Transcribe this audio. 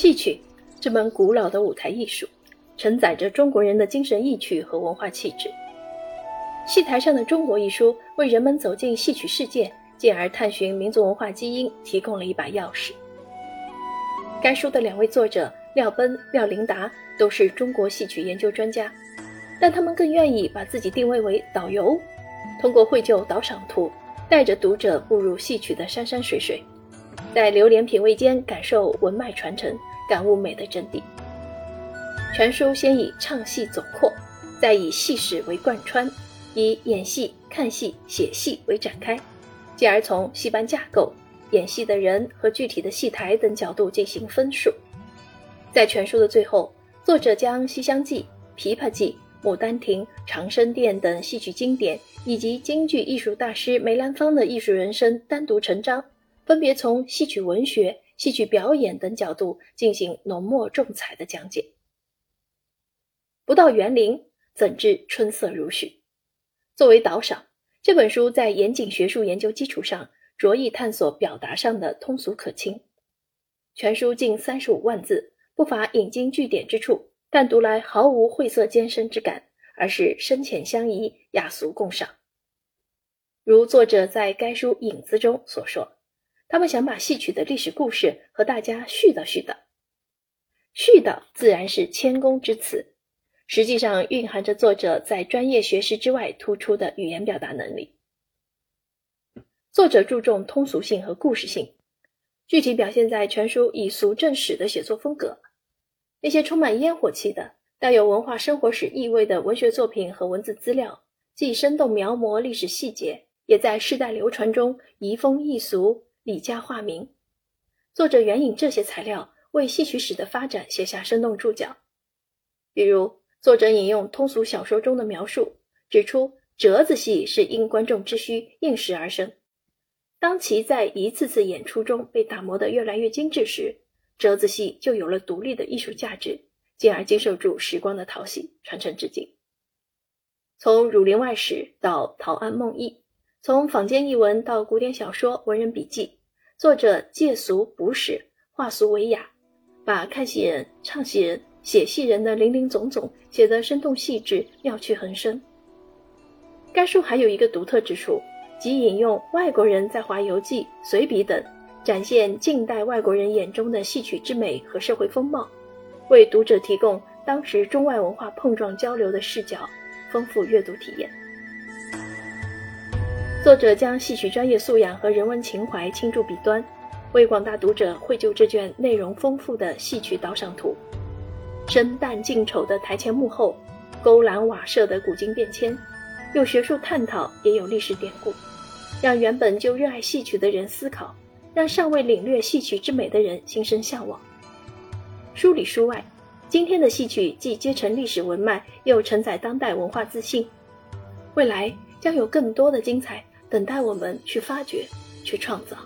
戏曲这门古老的舞台艺术，承载着中国人的精神意趣和文化气质。戏台上的中国一书，为人们走进戏曲世界，进而探寻民族文化基因，提供了一把钥匙。该书的两位作者廖奔、廖琳达都是中国戏曲研究专家，但他们更愿意把自己定位为导游，通过绘就导赏图，带着读者步入戏曲的山山水水。在流连品味间，感受文脉传承，感悟美的真谛。全书先以唱戏总括，再以戏史为贯穿，以演戏、看戏、写戏为展开，继而从戏班架构、演戏的人和具体的戏台等角度进行分述。在全书的最后，作者将《西厢记》《琵琶记》《牡丹亭》《长生殿》等戏曲经典，以及京剧艺术大师梅兰芳的艺术人生单独成章。分别从戏曲文学、戏曲表演等角度进行浓墨重彩的讲解。不到园林，怎知春色如许？作为导赏，这本书在严谨学术研究基础上，着意探索表达上的通俗可亲。全书近三十五万字，不乏引经据典之处，但读来毫无晦涩艰深之感，而是深浅相宜、雅俗共赏。如作者在该书引子中所说。他们想把戏曲的历史故事和大家絮叨絮叨，絮叨自然是谦恭之词，实际上蕴含着作者在专业学识之外突出的语言表达能力。作者注重通俗性和故事性，具体表现在全书以俗正史的写作风格。那些充满烟火气的、带有文化生活史意味的文学作品和文字资料，既生动描摹历史细节，也在世代流传中移风易俗。李家化名，作者援引这些材料为戏曲史的发展写下生动注脚。比如，作者引用通俗小说中的描述，指出折子戏是因观众之需应时而生。当其在一次次演出中被打磨得越来越精致时，折子戏就有了独立的艺术价值，进而经受住时光的淘洗，传承至今。从《儒林外史》到《陶庵梦忆》，从坊间译文到古典小说、文人笔记。作者借俗补史，化俗为雅，把看戏人、唱戏人、写戏人的林林总总写得生动细致、妙趣横生。该书还有一个独特之处，即引用外国人在华游记、随笔等，展现近代外国人眼中的戏曲之美和社会风貌，为读者提供当时中外文化碰撞交流的视角，丰富阅读体验。作者将戏曲专业素养和人文情怀倾注笔端，为广大读者绘就这卷内容丰富的戏曲导赏图。生旦净丑的台前幕后，勾栏瓦舍的古今变迁，有学术探讨，也有历史典故，让原本就热爱戏曲的人思考，让尚未领略戏曲之美的人心生向往。书里书外，今天的戏曲既接承历史文脉，又承载当代文化自信。未来将有更多的精彩。等待我们去发掘，去创造。